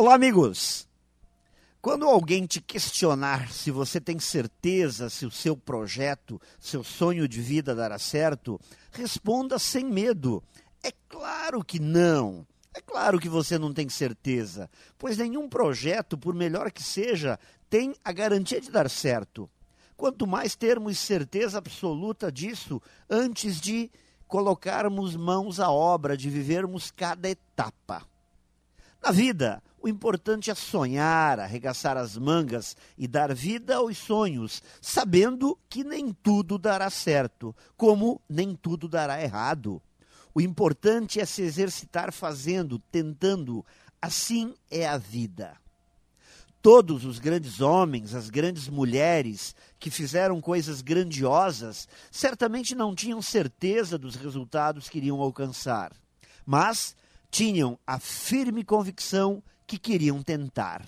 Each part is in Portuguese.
Olá, amigos! Quando alguém te questionar se você tem certeza se o seu projeto, seu sonho de vida dará certo, responda sem medo. É claro que não. É claro que você não tem certeza, pois nenhum projeto, por melhor que seja, tem a garantia de dar certo. Quanto mais termos certeza absoluta disso antes de colocarmos mãos à obra, de vivermos cada etapa. Na vida, o importante é sonhar, arregaçar as mangas e dar vida aos sonhos, sabendo que nem tudo dará certo, como nem tudo dará errado. O importante é se exercitar fazendo, tentando. Assim é a vida. Todos os grandes homens, as grandes mulheres que fizeram coisas grandiosas, certamente não tinham certeza dos resultados que iriam alcançar, mas tinham a firme convicção que queriam tentar.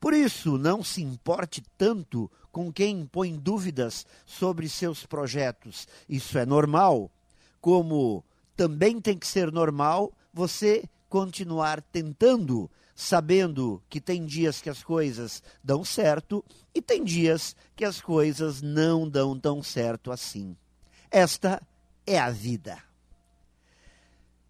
Por isso, não se importe tanto com quem põe dúvidas sobre seus projetos. Isso é normal, como também tem que ser normal você continuar tentando, sabendo que tem dias que as coisas dão certo e tem dias que as coisas não dão tão certo assim. Esta é a vida.